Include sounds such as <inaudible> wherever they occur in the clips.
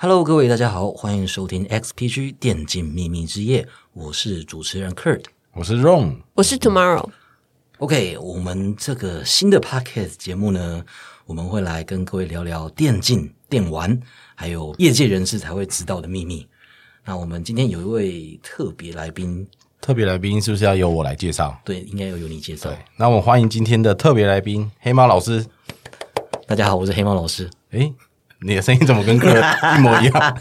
Hello，各位大家好，欢迎收听 XPG 电竞秘密之夜，我是主持人 Kurt。我是 Ron，我是 Tomorrow，OK，我们这个新的 Podcast 节目呢，我们会来跟各位聊聊电竞、电玩，还有业界人士才会知道的秘密。那我们今天有一位特别来宾，特别来宾是不是要由我来介绍？对，应该要由你介绍对。，那我们欢迎今天的特别来宾黑猫老师。大家好，我是黑猫老师。诶，你的声音怎么跟哥一模一样？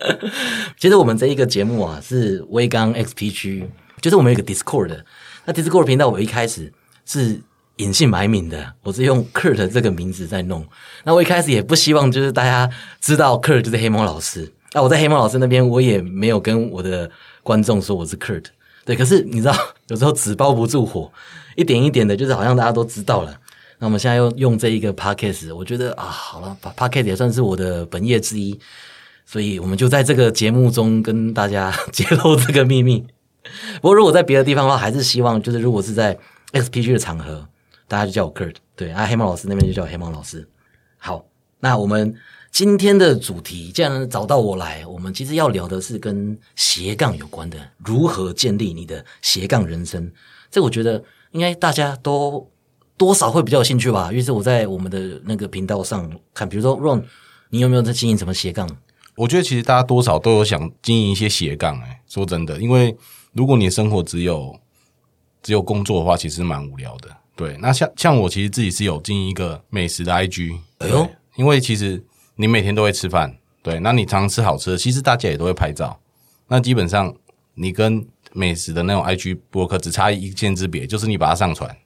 <laughs> 其实我们这一个节目啊，是微刚 XPG，就是我们有一个 Discord。那 Discord 频道我一开始是隐姓埋名的，我是用 Kurt 这个名字在弄。那我一开始也不希望就是大家知道 Kurt 就是黑猫老师。那我在黑猫老师那边，我也没有跟我的观众说我是 Kurt。对，可是你知道，有时候纸包不住火，一点一点的，就是好像大家都知道了。那我们现在用用这一个 podcast，我觉得啊，好了，podcast 也算是我的本业之一，所以我们就在这个节目中跟大家 <laughs> 揭露这个秘密。不过如果在别的地方的话，还是希望就是如果是在 XPG 的场合，大家就叫我 Kurt，对啊，黑猫老师那边就叫我黑猫老师。好，那我们今天的主题，既然找到我来，我们其实要聊的是跟斜杠有关的，如何建立你的斜杠人生。这我觉得应该大家都多少会比较有兴趣吧。于是我在我们的那个频道上看，比如说 Ron，你有没有在经营什么斜杠？我觉得其实大家多少都有想经营一些斜杠。哎，说真的，因为如果你的生活只有只有工作的话，其实蛮无聊的。对，那像像我其实自己是有经营一个美食的 IG，哎呦，因为其实你每天都会吃饭，对，那你常常吃好吃的，其实大家也都会拍照。那基本上你跟美食的那种 IG 博客只差一线之别，就是你把它上传，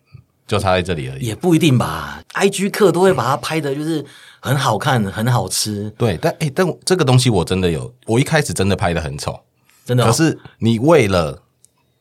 就差在这里而已。也不一定吧，IG 客都会把它拍的，就是很好看、很好吃，对，但哎、但这个东西我真的有，我一开始真的拍的很丑，真的、哦。可是你为了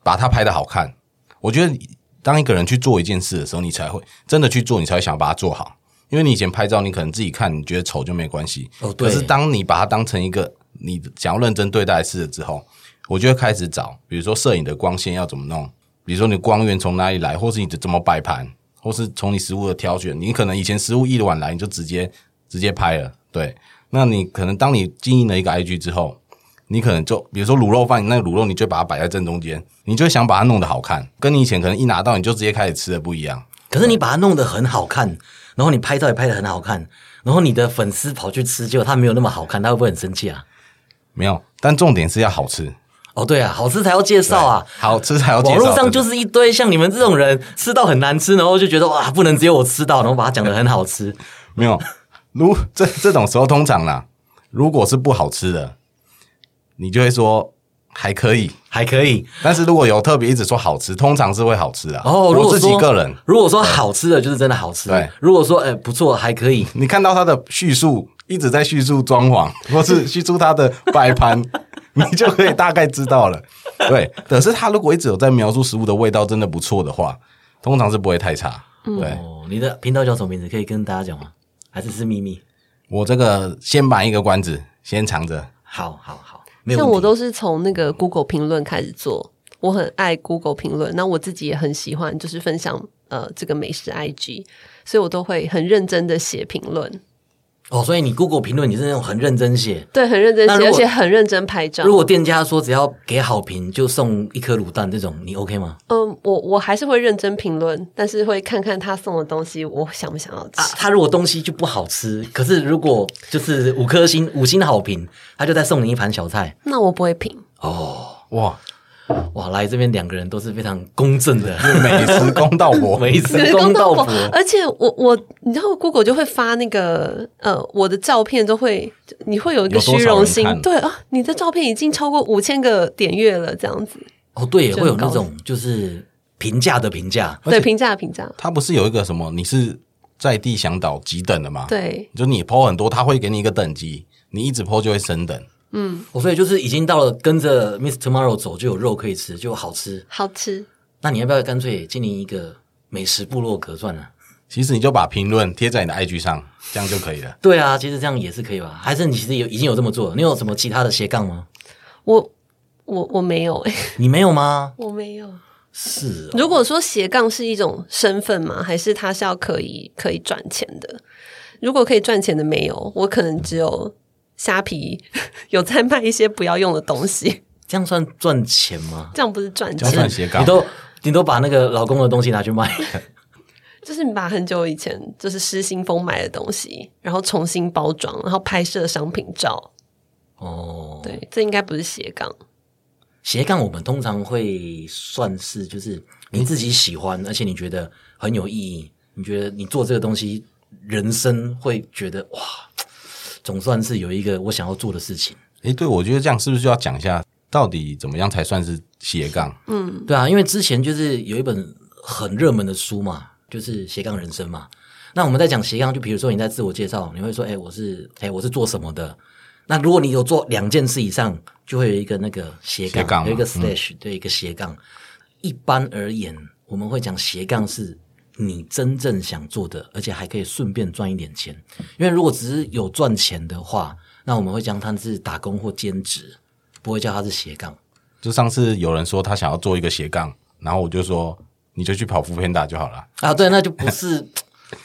把它拍的好看，我觉得当一个人去做一件事的时候，你才会真的去做，你才会想把它做好。因为你以前拍照，你可能自己看，你觉得丑就没关系。哦对可是当你把它当成一个你想要认真对待的事了之后，我就会开始找，比如说摄影的光线要怎么弄，比如说你光源从哪里来，或是你怎么摆盘，或是从你食物的挑选，你可能以前食物一碗来你就直接直接拍了，对。那你可能当你经营了一个 IG 之后，你可能就比如说卤肉饭，那个卤肉你就把它摆在正中间，你就想把它弄得好看，跟你以前可能一拿到你就直接开始吃的不一样。可是你把它弄得很好看，然后你拍照也拍的很好看，然后你的粉丝跑去吃，结果他没有那么好看，他会不会很生气啊？没有，但重点是要好吃，哦，对啊，好吃才要介绍啊。好吃才要介绍。网络上就是一堆像你们这种人吃到很难吃，然后就觉得哇，不能只有我吃到，然后把它讲的很好吃。没有。如这这种时候，通常啦，如果是不好吃的，你就会说还可以。还可以但是如果有特别一直说好吃，通常是会好吃的。哦。如我自己个人，如果说好吃的，就是真的好吃。对，如果说哎、不错，还可以，你看到他的叙述一直在叙述装潢，<laughs> 或是叙述他的摆盘，<laughs> 你就可以大概知道了。<laughs> 对，可是他如果一直有在描述食物的味道真的不错的话，通常是不会太差。对、哦，你的频道叫什么名字？可以跟大家讲吗？还是是秘密？我这个先买一个关子，先藏着。好好好，没有像我都是从那个 Google 评论开始做，我很爱 Google 评论，那我自己也很喜欢，就是分享呃这个美食 IG，所以我都会很认真的写评论，哦，所以你 Google 评论你是那种很认真写。对，很认真写，而且很认真拍照。如果店家说只要给好评就送一颗卤蛋，这种你 OK 吗？嗯，我我还是会认真评论，但是会看看他送的东西，我想不想要吃。啊，他如果东西就不好吃，可是如果就是五颗星五星好评，他就再送你一盘小菜。那我不会评，哦，哇，哇，来这边两个人都是非常公正的，美食公道婆，美食公道婆。而且我我你知道 Google 就会发那个呃我的照片都会，你会有一个虚荣心，对啊，你的照片已经超过五千个点阅了，这样子，哦，对，会有那种就是评价的评价。对评价的评价，它不是有一个什么？你是在地向导几等的吗？，对就你 PO 很多，他会给你一个等级，你一直 PO 就会升等。哦，所以就是已经到了跟着 Miss Tomorrow 走，就有肉可以吃，就好吃。好吃。那你要不要干脆经营一个美食部落格算了？其实你就把评论贴在你的 IG 上，这样就可以了。<laughs> 对啊，其实这样也是可以吧？还是你其实有已经有这么做了？你有什么其他的斜杠吗？我我我没有哎、<laughs> 你没有吗？我没有。是哦、如果说斜杠是一种身份吗？还是它是要可以可以赚钱的？如果可以赚钱的没有，我可能只有虾皮有在卖一些不要用的东西，<laughs> 这样算赚钱吗？这样不是赚这样钱？斜杠你都你都把那个老公的东西拿去卖，就是你把很久以前就是失心疯买的东西，然后重新包装，然后拍摄商品照。哦，对，这应该不是斜杠。斜杠我们通常会算是就是你自己喜欢，而且你觉得很有意义，你觉得你做这个东西，人生会觉得哇，总算是有一个我想要做的事情。诶，对，我觉得这样是不是就要讲一下，到底怎么样才算是斜杠？嗯对啊，因为之前就是有一本很热门的书嘛，就是斜杠人生嘛。那我们在讲斜杠，就比如说你在自我介绍，你会说：“哎、我是哎、我是做什么的？”那如果你有做两件事以上，就会有一个那个斜杠，斜杠有一个 slash，、对，一个斜杠。一般而言，我们会讲斜杠是你真正想做的，而且还可以顺便赚一点钱。因为如果只是有赚钱的话，那我们会将它是打工或兼职，不会叫它是斜杠。就上次有人说他想要做一个斜杠，然后我就说你就去跑副片打就好了，啊，对，那就不是，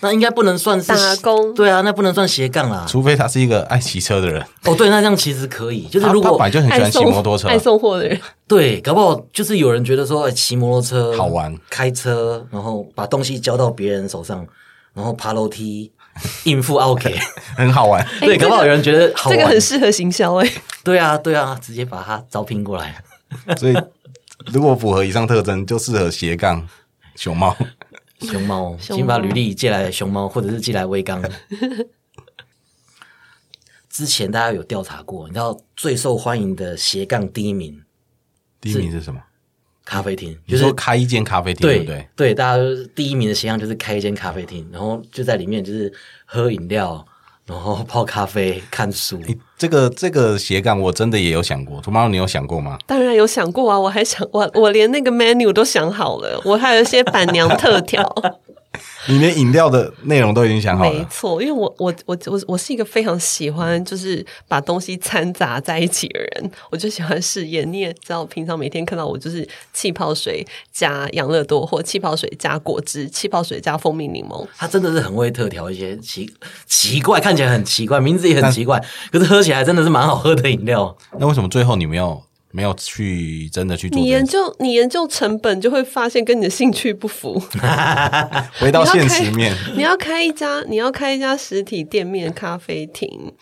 那应该不能算是打工对啊，那不能算斜杠啦。除非他是一个爱骑车的人。哦，对，那这样其实可以，就是如果他本来就很喜爱欢骑摩托车，爱送货的人，对，搞不好就是有人觉得说，哎，骑摩托车好玩，开车，然后把东西交到别人手上，然后爬楼梯应付 OK，<laughs> 很好玩。对，搞不好有人觉得好玩，这个很适合行销哎、对啊，对啊，直接把它招聘过来。<laughs> 所以如果符合以上特征，就适合斜杠熊猫。熊猫，请把履历寄来熊猫，或者是寄来威刚。<laughs> 之前大家有调查过，你知道最受欢迎的斜杠第一名第一名是什么？咖啡厅，就就是是说开一间咖啡厅，对对不对？对，大家就是第一名的斜杠就是开一间咖啡厅，然后就在里面就是喝饮料，然后泡咖啡、看书。欸这个这个斜杠我真的也有想过，图猫你有想过吗？当然有想过啊，我还想我我连那个 menu 都想好了，我还有一些板娘特调。你连饮料的内容都已经想好了，没错，因为我我我我我是一个非常喜欢就是把东西掺杂在一起的人，我就喜欢试验。你也知道，平常每天看到我就是气泡水加养乐多，或气泡水加果汁，气泡水加蜂蜜柠檬。他真的是很会特调一些奇奇怪，看起来很奇怪，名字也很奇怪，可是喝起来真的是蛮好喝的饮料。那为什么最后你没有没有去真的去做你？研究你研究成本，就会发现跟你的兴趣不符。<laughs> 回到现实面，你要开一家，你要开一家实体店面咖啡厅，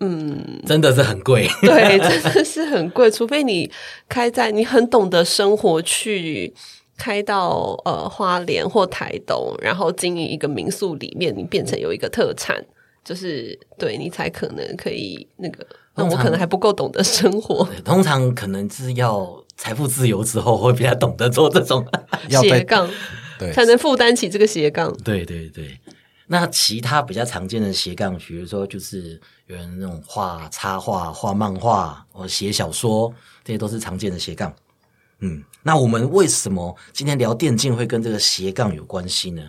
嗯真的是很贵。<laughs> 对，真的是很贵。除非你开在你很懂得生活去。开到呃花莲或台东，然后经营一个民宿里面，你变成有一个特产，就是对你才可能可以那个。那我可能还不够懂得生活，通常可能是要财富自由之后，会比较懂得做这种。<laughs> 斜杠对才能负担起这个斜杠。对对对，那其他比较常见的斜杠，比如说就是有人那种画插画、画漫画或写小说，这些都是常见的斜杠。嗯，那我们为什么今天聊电竞会跟这个斜杠有关系呢？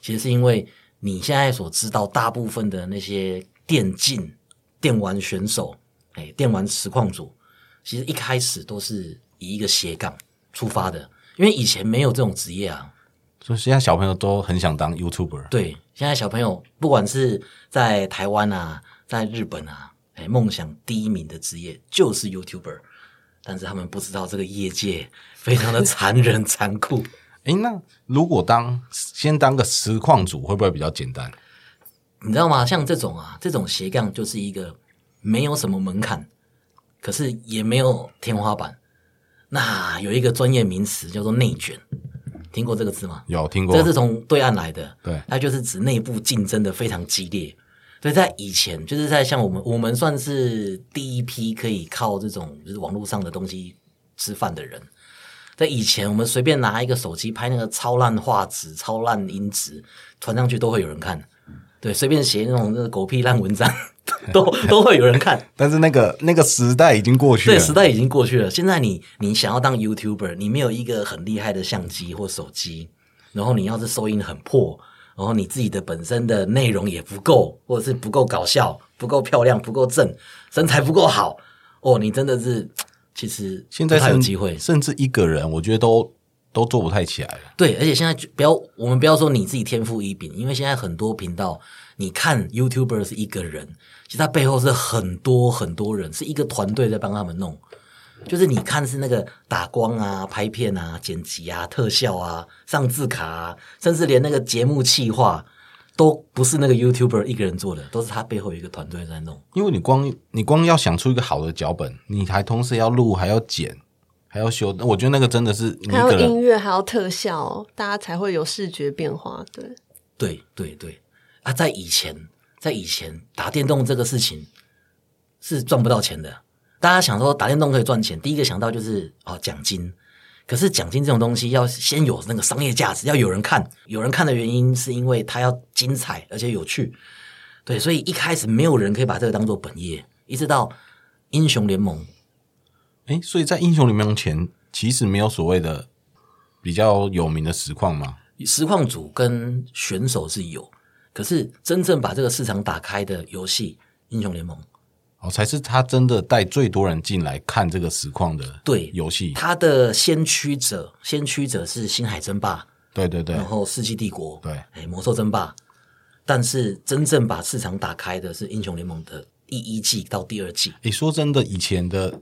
其实是因为你现在所知道，大部分的那些电竞电玩选手，哎，电玩实况组，其实一开始都是以一个斜杠出发的，因为以前没有这种职业啊。所以现在小朋友都很想当 YouTuber，对，现在小朋友不管是在台湾啊，在日本啊，哎，梦想第一名的职业就是 YouTuber，但是他们不知道这个业界非常的残忍残酷。诶，那如果当先当个实况组，会不会比较简单？你知道吗？像这种啊，这种斜杠就是一个没有什么门槛，可是也没有天花板。那有一个专业名词叫做内卷，听过这个字吗？有听过这是从对岸来的，对它就是指内部竞争的非常激烈。所以在以前，就是在像我们，我们算是第一批可以靠这种就是网络上的东西吃饭的人。在以前，我们随便拿一个手机拍那个超烂画质、超烂音质，传上去都会有人看。对，随便写那种那个狗屁烂文章，都都会有人看。但是那个那个时代已经过去了对，了，时代已经过去了。现在你你想要当 YouTuber，你没有一个很厉害的相机或手机，然后你要是收音很破，然后你自己的本身的内容也不够，或者是不够搞笑、不够漂亮、不够正，身材不够好，哦，你真的是其实现在还有甚机会。甚至一个人，我觉得都都做不太起来了。对，而且现在不要我们不要说你自己天赋异禀，因为现在很多频道，你看 YouTuber 是一个人，其实他背后是很多很多人，是一个团队在帮他们弄。就是你看是那个打光啊、拍片啊、剪辑啊、特效啊、上字卡啊，甚至连那个节目企划都不是那个 YouTuber 一个人做的，都是他背后一个团队在弄。因为你光你光要想出一个好的脚本，你还同时要录，还要剪，还要修，我觉得那个真的是你还有音乐，还有特效，大家才会有视觉变化。对，对对对啊，在以前，在以前打电动这个事情是赚不到钱的。大家想说打电动可以赚钱，第一个想到就是哦奖金。可是奖金这种东西要先有那个商业价值，要有人看。有人看的原因是因为它要精彩而且有趣。对，所以一开始没有人可以把这个当做本业，一直到英雄联盟哎，所以在英雄联盟前，其实没有所谓的比较有名的实况嘛。实况组跟选手是有，可是真正把这个市场打开的游戏，英雄联盟。哦，才是他真的带最多人进来看这个实况的对游戏。他的先驱者，先驱者是星海争霸，对对对然后世纪帝国，对，哎，魔兽争霸。但是真正把市场打开的是英雄联盟的第一季到第二季。诶，说真的，以前的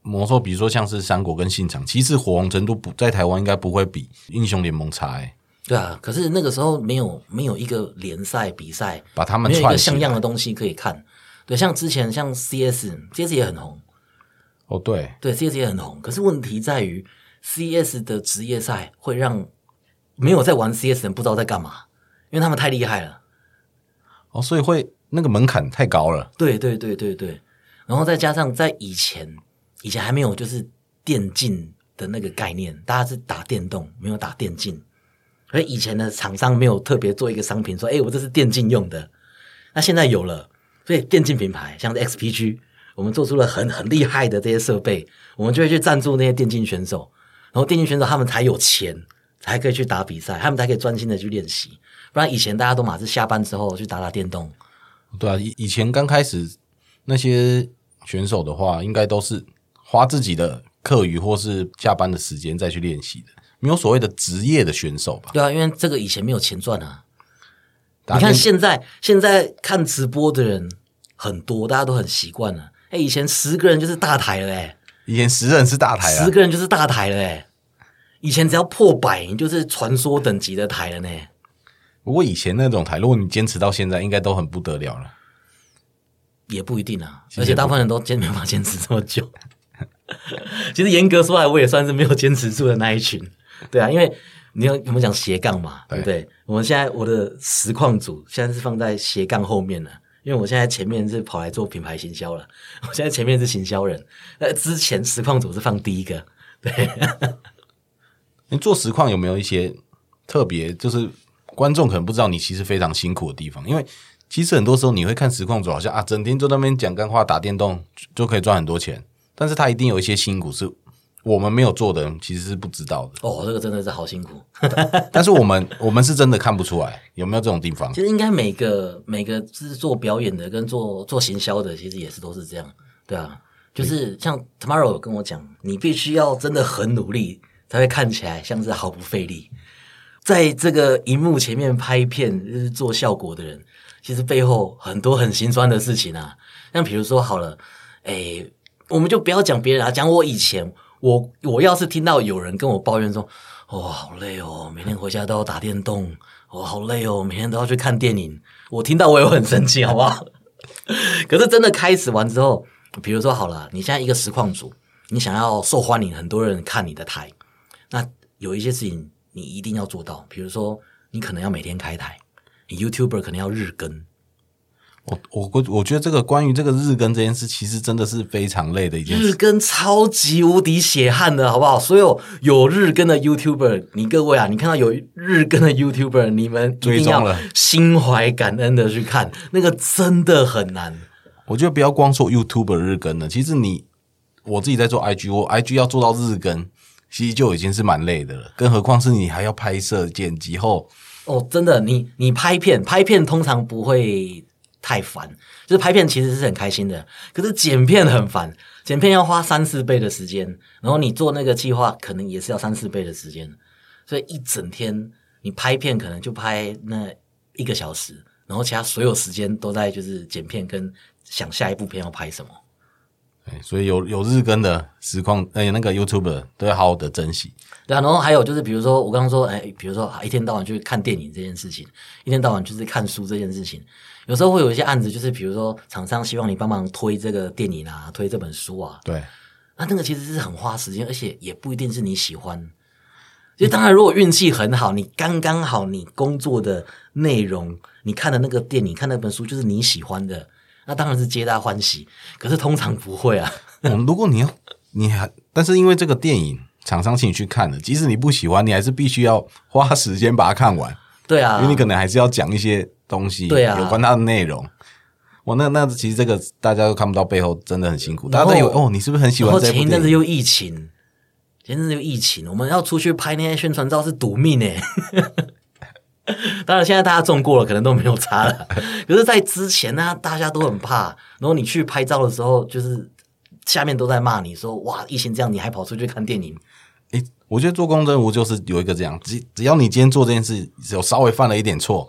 魔兽，比如说像是三国跟信长，其实火红程度不在台湾应该不会比英雄联盟差、诶对啊，可是那个时候没有没有一个联赛比赛，把他们没有一个像样的东西可以看。对，像之前像 CS，CS 也很红，哦，对，对，CS 也很红。可是问题在于，CS 的职业赛会让没有在玩 CS 的人不知道在干嘛，因为他们太厉害了。哦，所以会那个门槛太高了。对对对对对，然后再加上在以前，以前还没有就是电竞的那个概念，大家是打电动，没有打电竞。而以以前的厂商没有特别做一个商品说，哎，我这是电竞用的。那现在有了，所以电竞品牌像 XPG，我们做出了很很厉害的这些设备，我们就会去赞助那些电竞选手，然后电竞选手他们才有钱，才可以去打比赛，他们才可以专心的去练习。不然以前大家都马是下班之后去打打电动，对啊，以以前刚开始那些选手的话，应该都是花自己的课余或是下班的时间再去练习的，没有所谓的职业的选手吧？对啊，因为这个以前没有钱赚啊。你看现在，现在看直播的人很多，大家都很习惯了。哎，以前十个人就是大台了、哎，以前十人是大台啊十，个人就是大台了、哎。以前只要破百，你就是传说等级的台了呢。不过以前那种台，如果你坚持到现在，应该都很不得了了。也不一定啊，而且大部分人都坚没办法坚持这么久。<laughs> 其实严格说来，我也算是没有坚持住的那一群。对啊，因为你要我们讲斜杠嘛，对不对？我们现在我的实况组现在是放在斜杠后面了，因为我现在前面是跑来做品牌行销了，我现在前面是行销人。那之前实况组是放第一个，对。<laughs> 你做实况有没有一些特别，就是观众可能不知道你其实非常辛苦的地方？因为其实很多时候你会看实况组，好像啊，整天就在那边讲干话、打电动就可以赚很多钱，但是他一定有一些辛苦是我们没有做的人其实是不知道的。哦，这个真的是好辛苦。但是我们 <laughs> 我们是真的看不出来，有没有这种地方其？实应该每个每个是做表演的跟做做行销的，其实也是都是这样，对啊，就是像 Tomorrow 有跟我讲，你必须要真的很努力，才会看起来像是毫不费力。在这个荧幕前面拍片就是做效果的人，其实背后很多很心酸的事情啊。像比如说好了，诶，我们就不要讲别人啊，讲我以前，我我要是听到有人跟我抱怨说，哦，好累哦，每天回家都要打电动，哦，好累哦，每天都要去看电影，我听到我也会很生气，<laughs> 好不好？可是真的开始完之后，比如说好了，你现在一个实况组，你想要受欢迎，很多人看你的台，那有一些事情你一定要做到，比如说你可能要每天开台，你 YouTuber 可能要日更，我我我我觉得这个关于这个日更这件事，其实真的是非常累的一件事日。更超级无敌血汗的，好不好？所有有日更的 YouTuber，你各位啊，你看到有日更的 YouTuber，你们一定要心怀感恩的去看，那个真的很难。我觉得不要光说 YouTuber 日更了，其实你我自己在做 IG，我 IG 要做到日更，其实就已经是蛮累的了，更何况是你还要拍摄、剪辑后，哦，真的，你你拍片，拍片通常不会太烦，就是拍片其实是很开心的，可是剪片很烦。剪片要花三四倍的时间，然后你做那个计划可能也是要三四倍的时间，所以一整天你拍片可能就拍那一个小时，然后其他所有时间都在就是剪片跟想下一部片要拍什么。对所以有有日更的实况，哎、那个 YouTube 都要好好的珍惜。对啊，然后还有就是，比如说我刚刚说，哎，比如说啊一天到晚去看电影这件事情，一天到晚就是看书这件事情，有时候会有一些案子，就是比如说厂商希望你帮忙推这个电影啊，推这本书啊，对，那那个其实是很花时间，而且也不一定是你喜欢。就当然，如果运气很好，你刚刚好，你工作的内容，你看的那个电影、看那本书就是你喜欢的，那当然是皆大欢喜。可是通常不会啊，嗯，如果你要，你还，但是因为这个电影厂商请你去看的，即使你不喜欢，你还是必须要花时间把它看完，对啊，因为你可能还是要讲一些东西，对啊有关它的内容。我那那其实这个大家都看不到背后真的很辛苦，大家都以为哦，你是不是很喜欢这部电影？前一阵子又疫情，前一阵子又疫情，我们要出去拍那些宣传照是赌命哎。<laughs> 当然，现在大家中过了，可能都没有差了。<laughs> 可是，在之前呢、大家都很怕。然后你去拍照的时候，就是下面都在骂你说：“哇，疫情这样，你还跑出去看电影诶，我觉得做公正务就是有一个这样，只只要你今天做这件事有稍微犯了一点错，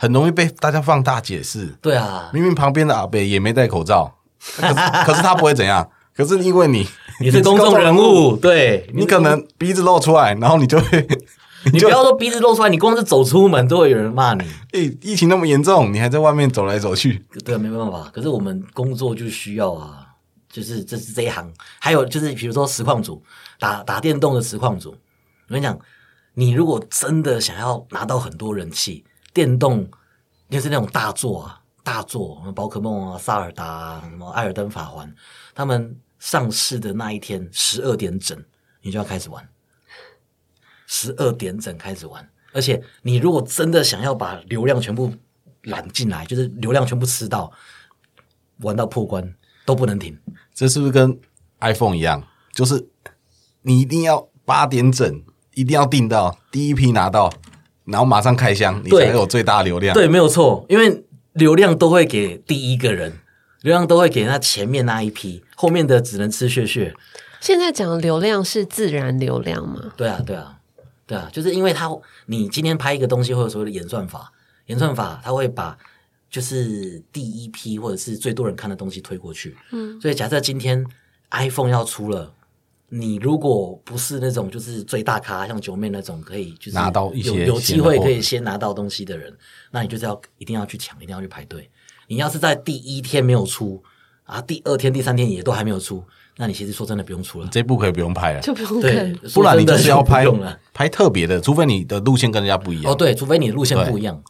很容易被大家放大解释。？”对啊，明明旁边的阿北也没戴口罩，可是 <laughs> 可是他不会怎样。可是因为你你是公众人，物，对你可能鼻子露出来，然后你就会，就 <laughs> 你不要说鼻子露出来，你光是走出门都会有人骂你。诶、疫情那么严重，你还在外面走来走去，对啊，没办法。可是我们工作就需要啊，就是这是这一行。还有就是，比如说实况组打打电动的实况组，我跟你讲，你如果真的想要拿到很多人气，电动就是那种大作啊，大作，什么宝可梦啊、萨尔达啊、什么艾尔登法环，他们上市的那一天十二点整，你就要开始玩。十二点整开始玩，而且你如果真的想要把流量全部揽进来，就是流量全部吃到，玩到破关都不能停。这是不是跟 iPhone 一样？就是你一定要八点整，一定要订到第一批拿到，然后马上开箱，你对才有最大流量。对，没有错，因为流量都会给第一个人，流量都会给他前面那一批，后面的只能吃血血。现在讲的流量是自然流量吗？对啊，对啊，对啊，就是因为他，你今天拍一个东西或者所谓的演算法，演算法它会把就是第一批或者是最多人看的东西推过去。嗯，所以假设今天 iPhone 要出了。你如果不是那种就是最大咖，像九妹那种可以就是拿到一些有有机会可以先拿到东西的人，那你就是要一定要去抢，一定要去排队。你要是在第一天没有出啊，第二天、第三天也都还没有出，那你其实说真的不用出了。这部可以不用拍了，就不用对看，，不然你真的就是要拍用了。拍特别的，除非你的路线跟人家不一样。哦，对，除非你的路线不一样。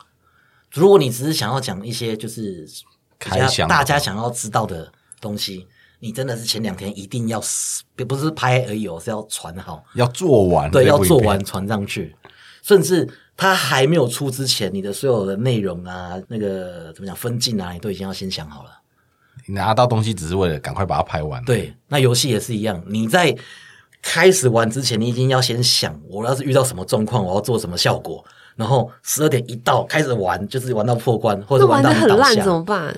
如果你只是想要讲一些就是比较开箱大家想要知道的东西，你真的是前两天一定要死不是拍而已哦，是要传好，要做完，对，要做完传上去，甚至它还没有出之前，你的所有的内容啊，那个怎么讲分镜啊，你都已经要先想好了。你拿到东西只是为了赶快把它拍完。，对，那游戏也是一样，你在开始玩之前，你已经要先想，我要是遇到什么状况，我要做什么效果。然后十二点一到开始玩，就是玩到破关，或者玩到很烂下怎么办？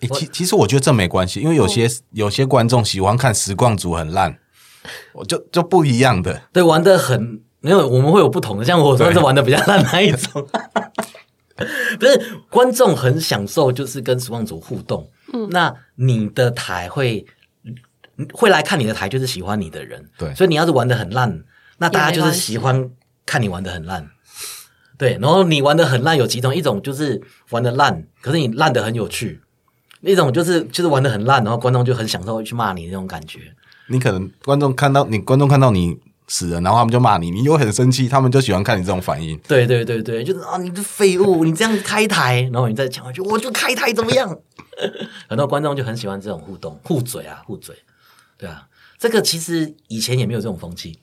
诶其其实我觉得这没关系，因为有些、哦有些观众喜欢看实况组很烂，我就就不一样的。对，玩的很没有，我们会有不同的，像我算是玩的比较烂那一种。<laughs> 不是观众很享受，就是跟实况组互动。嗯，那你的台会会来看你的台，就是喜欢你的人。对所以你要是玩的很烂，那大家就是喜欢看你玩的很烂。对，然后你玩的很烂有几种，一种就是玩的烂，可是你烂的很有趣；一种就是就是玩的很烂，然后观众就很享受去骂你那种感觉。你可能观众看到你观众看到你死了，然后他们就骂你，你又很生气，他们就喜欢看你这种反应。对对对对，就是啊，你这废物，你这样开台，然后你再抢回去，我就开台怎么样？<laughs> 很多观众就很喜欢这种互动，互嘴啊，互嘴，对啊，这个其实以前也没有这种风气，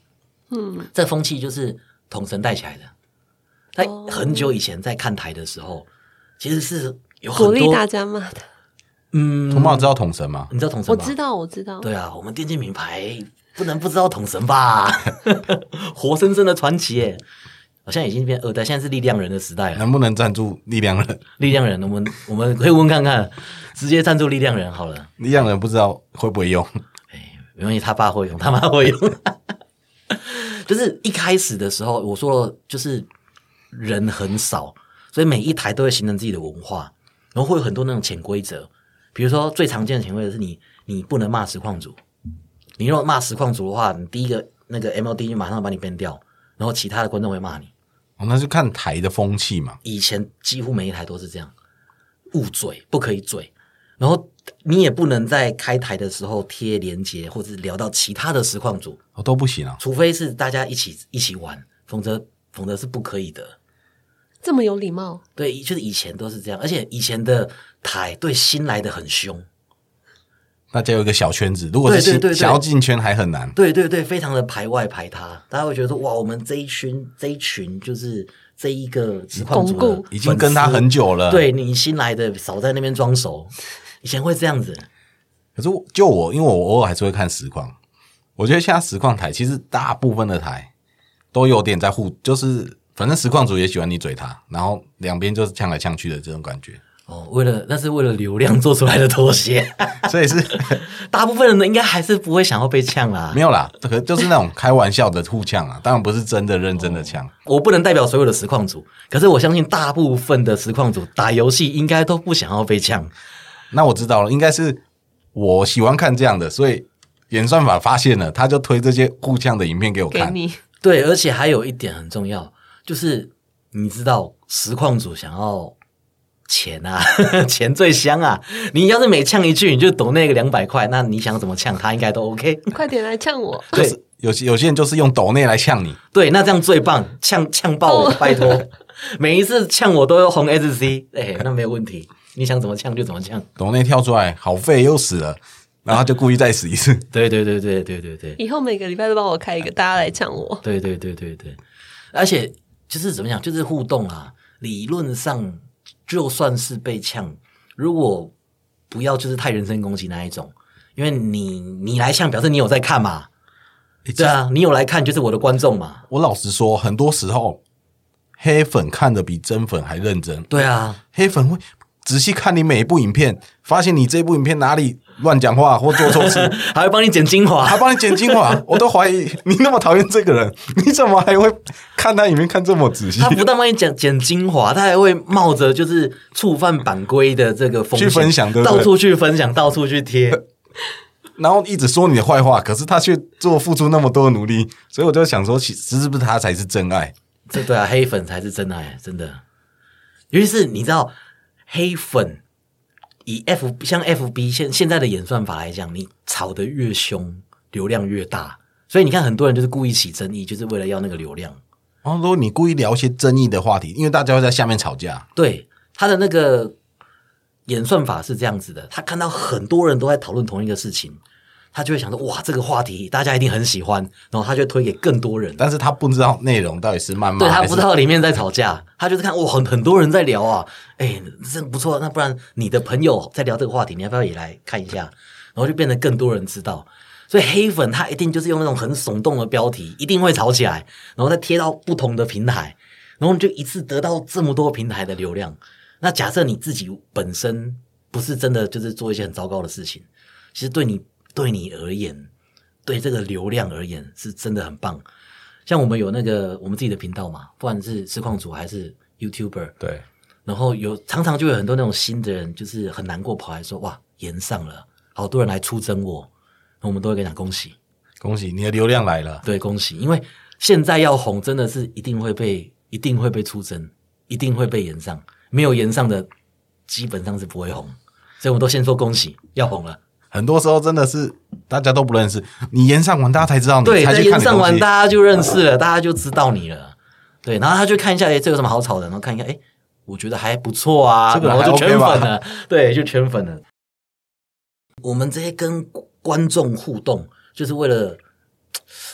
嗯，这风气就是统神带起来的，在很久以前在看台的时候，其实是有很鼓励大，家骂的，嗯，同茂知道统神吗？你知道统神吗？我知道，我知道。对啊，我们电竞品牌不能不知道统神吧？<laughs> 活生生的传奇耶！好像已经变二代，现在是力量人的时代了。能不能赞助力量人？力量人，我们我们可以问看看，直接赞助力量人好了。力量人不知道会不会用？哎，没关系，他爸会用，他妈会用。<laughs> 就是一开始的时候，我说了，就是人很少，所以每一台都会形成自己的文化，然后会有很多那种潜规则。比如说最常见的潜规则是你你不能骂实况组，你如果骂实况组的话，你第一个那个 MOD 就马上把你 ban 掉，然后其他的观众会骂你。哦，那就看台的风气嘛。以前几乎每一台都是这样，勿嘴，不可以嘴，然后你也不能在开台的时候贴连接或者是聊到其他的实况组，哦，都不行啊。除非是大家一起一起玩，否则否则是不可以的。这么有礼貌，对，就是以前都是这样，而且以前的台对新来的很凶，大家有一个小圈子，如果是想要进圈还很难。对对对，非常的排外排他，大家会觉得说哇，我们这一群这一群就是这一个实况组已经跟他很久了。，对你新来的少在那边装熟，以前会这样子，可是就我，因为我偶尔还是会看实况，我觉得现在实况台其实大部分的台都有点在互，就是反正实况组也喜欢你嘴他，然后两边就是呛来呛去的这种感觉，哦，为了那是为了流量做出来的妥协，<laughs> 所以是 <laughs> 大部分人呢应该还是不会想要被呛啦没。有啦，这个就是那种开玩笑的互呛啊，当然不是真的认真的呛。我不能代表所有的实况组，可是我相信大部分的实况组打游戏应该都不想要被呛。那我知道了，应该是我喜欢看这样的，所以演算法发现了，他就推这些互呛的影片给我看。给你对，而且还有一点很重要，就是你知道实况组想要钱啊，<laughs> 钱最香啊！你要是每呛一句你就抖那个两百块，那你想怎么呛他应该都 OK。你快点来呛我，就是有些有些人就是用抖内来呛你，对，那这样最棒，呛呛爆我，拜托！<laughs> 每一次呛我都要红 SC，哎、那没有问题。你想怎么呛就怎么呛。抖内跳出来，好废又死了，然后就故意再死一次。对对对对对对对以后每个礼拜都帮我开一个，大家来呛我。对对对对对，而且就是怎么讲，就是互动啊。理论上，就算是被呛，如果不要就是太人身攻击那一种，因为你你来呛，表示你有在看嘛。对啊，你有来看就是我的观众嘛。我老实说，很多时候黑粉看的比真粉还认真。对啊，黑粉会仔细看你每一部影片，发现你这部影片哪里乱讲话或做错事，<laughs> 还会帮你剪精华还。帮你剪精华。<laughs> 我都怀疑你那么讨厌这个人，你怎么还会看他影片看这么仔细他？不但帮你剪剪精华，他还会冒着就是触犯版规的这个风险去分享对不对到处去分享，到处去贴。<laughs> 然后一直说你的坏话，可是他却做付出那么多的努力，所以我就想说，其实是不是他才是真爱？这对啊，黑粉才是真爱，真的。尤其是你知道，黑粉以 F 像 FB 现现在的演算法来讲，你吵得越凶，流量越大。所以你看，很多人就是故意起争议，就是为了要那个流量。然后如果你故意聊一些争议的话题，因为大家会在下面吵架，对他的那个演算法是这样子的，他看到很多人都在讨论同一个事情，他就会想说：哇，这个话题大家一定很喜欢，然后他就推给更多人。但是他不知道内容到底是谩骂对他不知道里面在吵架，他就是看哇很很多人在聊啊，哎，这不错，那不然你的朋友在聊这个话题，你要不要也来看一下？然后就变得更多人知道，所以黑粉他一定就是用那种很耸动的标题，一定会吵起来，然后再贴到不同的平台，然后你就一次得到这么多平台的流量。那假设你自己本身不是真的就是做一些很糟糕的事情，其实对你对你而言，对这个流量而言是真的很棒。像我们有那个我们自己的频道嘛，不管是实况组还是 YouTuber，对，然后有常常就有很多那种新的人，就是很难过跑来说哇延上了，好多人来出征我，那我们都会跟他讲恭喜，恭喜你的流量来了。对恭喜，因为现在要红真的是一定会被一定会被出征，一定会被延上，没有延上的基本上是不会红，所以我们都先说恭喜要红了。很多时候真的是大家都不认识，你演上完大家才知道你，对，才在延上完大家就认识了，大家就知道你了。对，然后他就看一下，哎，这有什么好吵的？然后看一下，哎，我觉得还不错啊，这个还然后就圈粉了。<laughs> 对，就圈粉了。我们这些跟观众互动，就是为了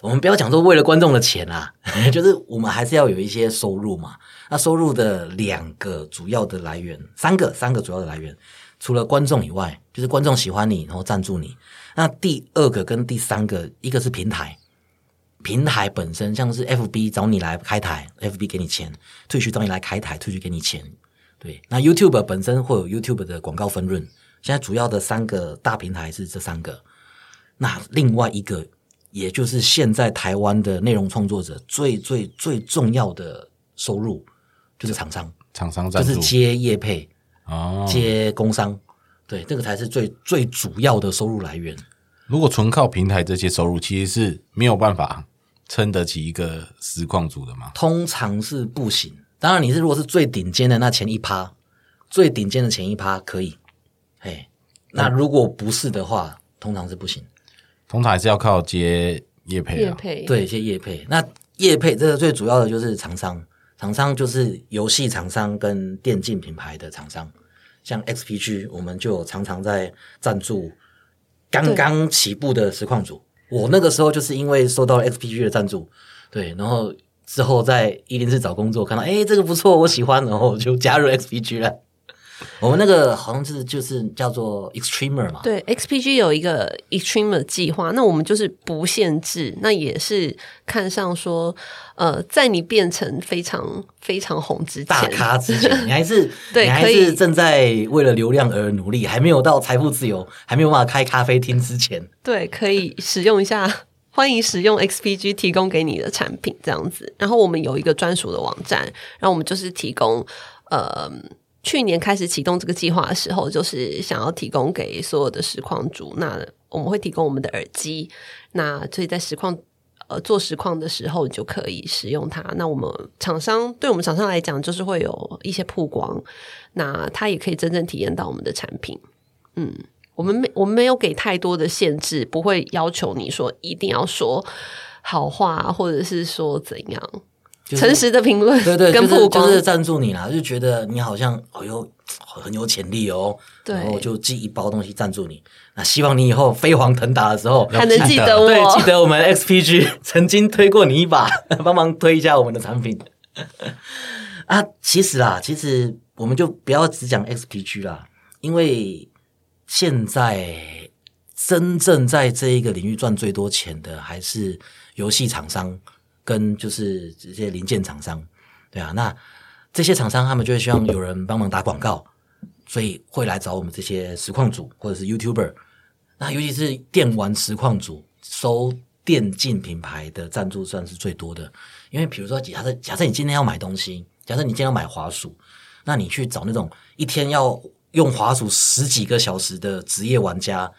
我们不要讲说为了观众的钱啊，<laughs> 就是我们还是要有一些收入嘛。那收入的两个主要的来源，三个三个主要的来源，除了观众以外，就是观众喜欢你，然后赞助你。那第二个跟第三个，一个是平台，平台本身像是 FB 找你来开台，FB 给你钱；退去找你来开台，退去给你钱。对，那 YouTube 本身会有 YouTube 的广告分润。现在主要的三个大平台是这三个。那另外一个，也就是现在台湾的内容创作者最最最重要的收入，就是厂商，就是厂商就是接业配、哦。接工商，对，这个才是最最主要的收入来源。如果纯靠平台这些收入，其实是没有办法撑得起一个实况组的嘛。通常是不行。当然，你是如果是最顶尖的那前一趴，最顶尖的前一趴可以，嘿，那如果不是的话，通常是不行。通常还是要靠接业配啊。业配，对，一些业配，那业配这个最主要的就是厂商，厂商就是游戏厂商跟电竞品牌的厂商，像 XPG，我们就有常常在赞助刚刚起步的实况组。我那个时候就是因为收到了 XPG 的赞助，对，然后之后在一零四找工作，看到哎、诶这个不错，我喜欢，然后我就加入 XPG 了。我们那个好像是就是叫做 Extremer 嘛，对，XPG 有一个 Extreme 计划，那我们就是不限制，那也是看上说，呃，在你变成非常非常红之前大，咖之前，<laughs> 你还是对你还是正在为了流量而努力，还没有到财富自由，还没有办法开咖啡厅之前，对，可以使用一下，欢迎使用 XPG 提供给你的产品这样子。然后我们有一个专属的网站，然后我们就是提供呃。去年开始启动这个计划的时候，就是想要提供给所有的实况主，那我们会提供我们的耳机，那所以在实况呃做实况的时候，就可以使用它。那我们厂商对我们厂商来讲，就是会有一些曝光，那他也可以真正体验到我们的产品。嗯，我们没我们没有给太多的限制，不会要求你说一定要说好话，或者是说怎样。就是诚实的评论对对，就是跟曝光，就是赞助你啦，就觉得你好像哦哟很有潜力哦，对然后就寄一包东西赞助你。那希望你以后飞黄腾达的时候，<laughs> 还能记得对，我记得我们 XPG <laughs> 曾经推过你一把，帮忙推一下我们的产品。<laughs> 啊，其实啦，其实我们就不要只讲 XPG 啦，因为现在真正在这一个领域赚最多钱的还是游戏厂商跟就是这些零件厂商，对啊，那这些厂商他们就会希望有人帮忙打广告，所以会来找我们这些实况组或者是 YouTuber。那尤其是电玩实况组收电竞品牌的赞助算是最多的，因为比如说假设假设你今天要买东西，假设你今天要买滑鼠，那你去找那种一天要用滑鼠十几个小时的职业玩家，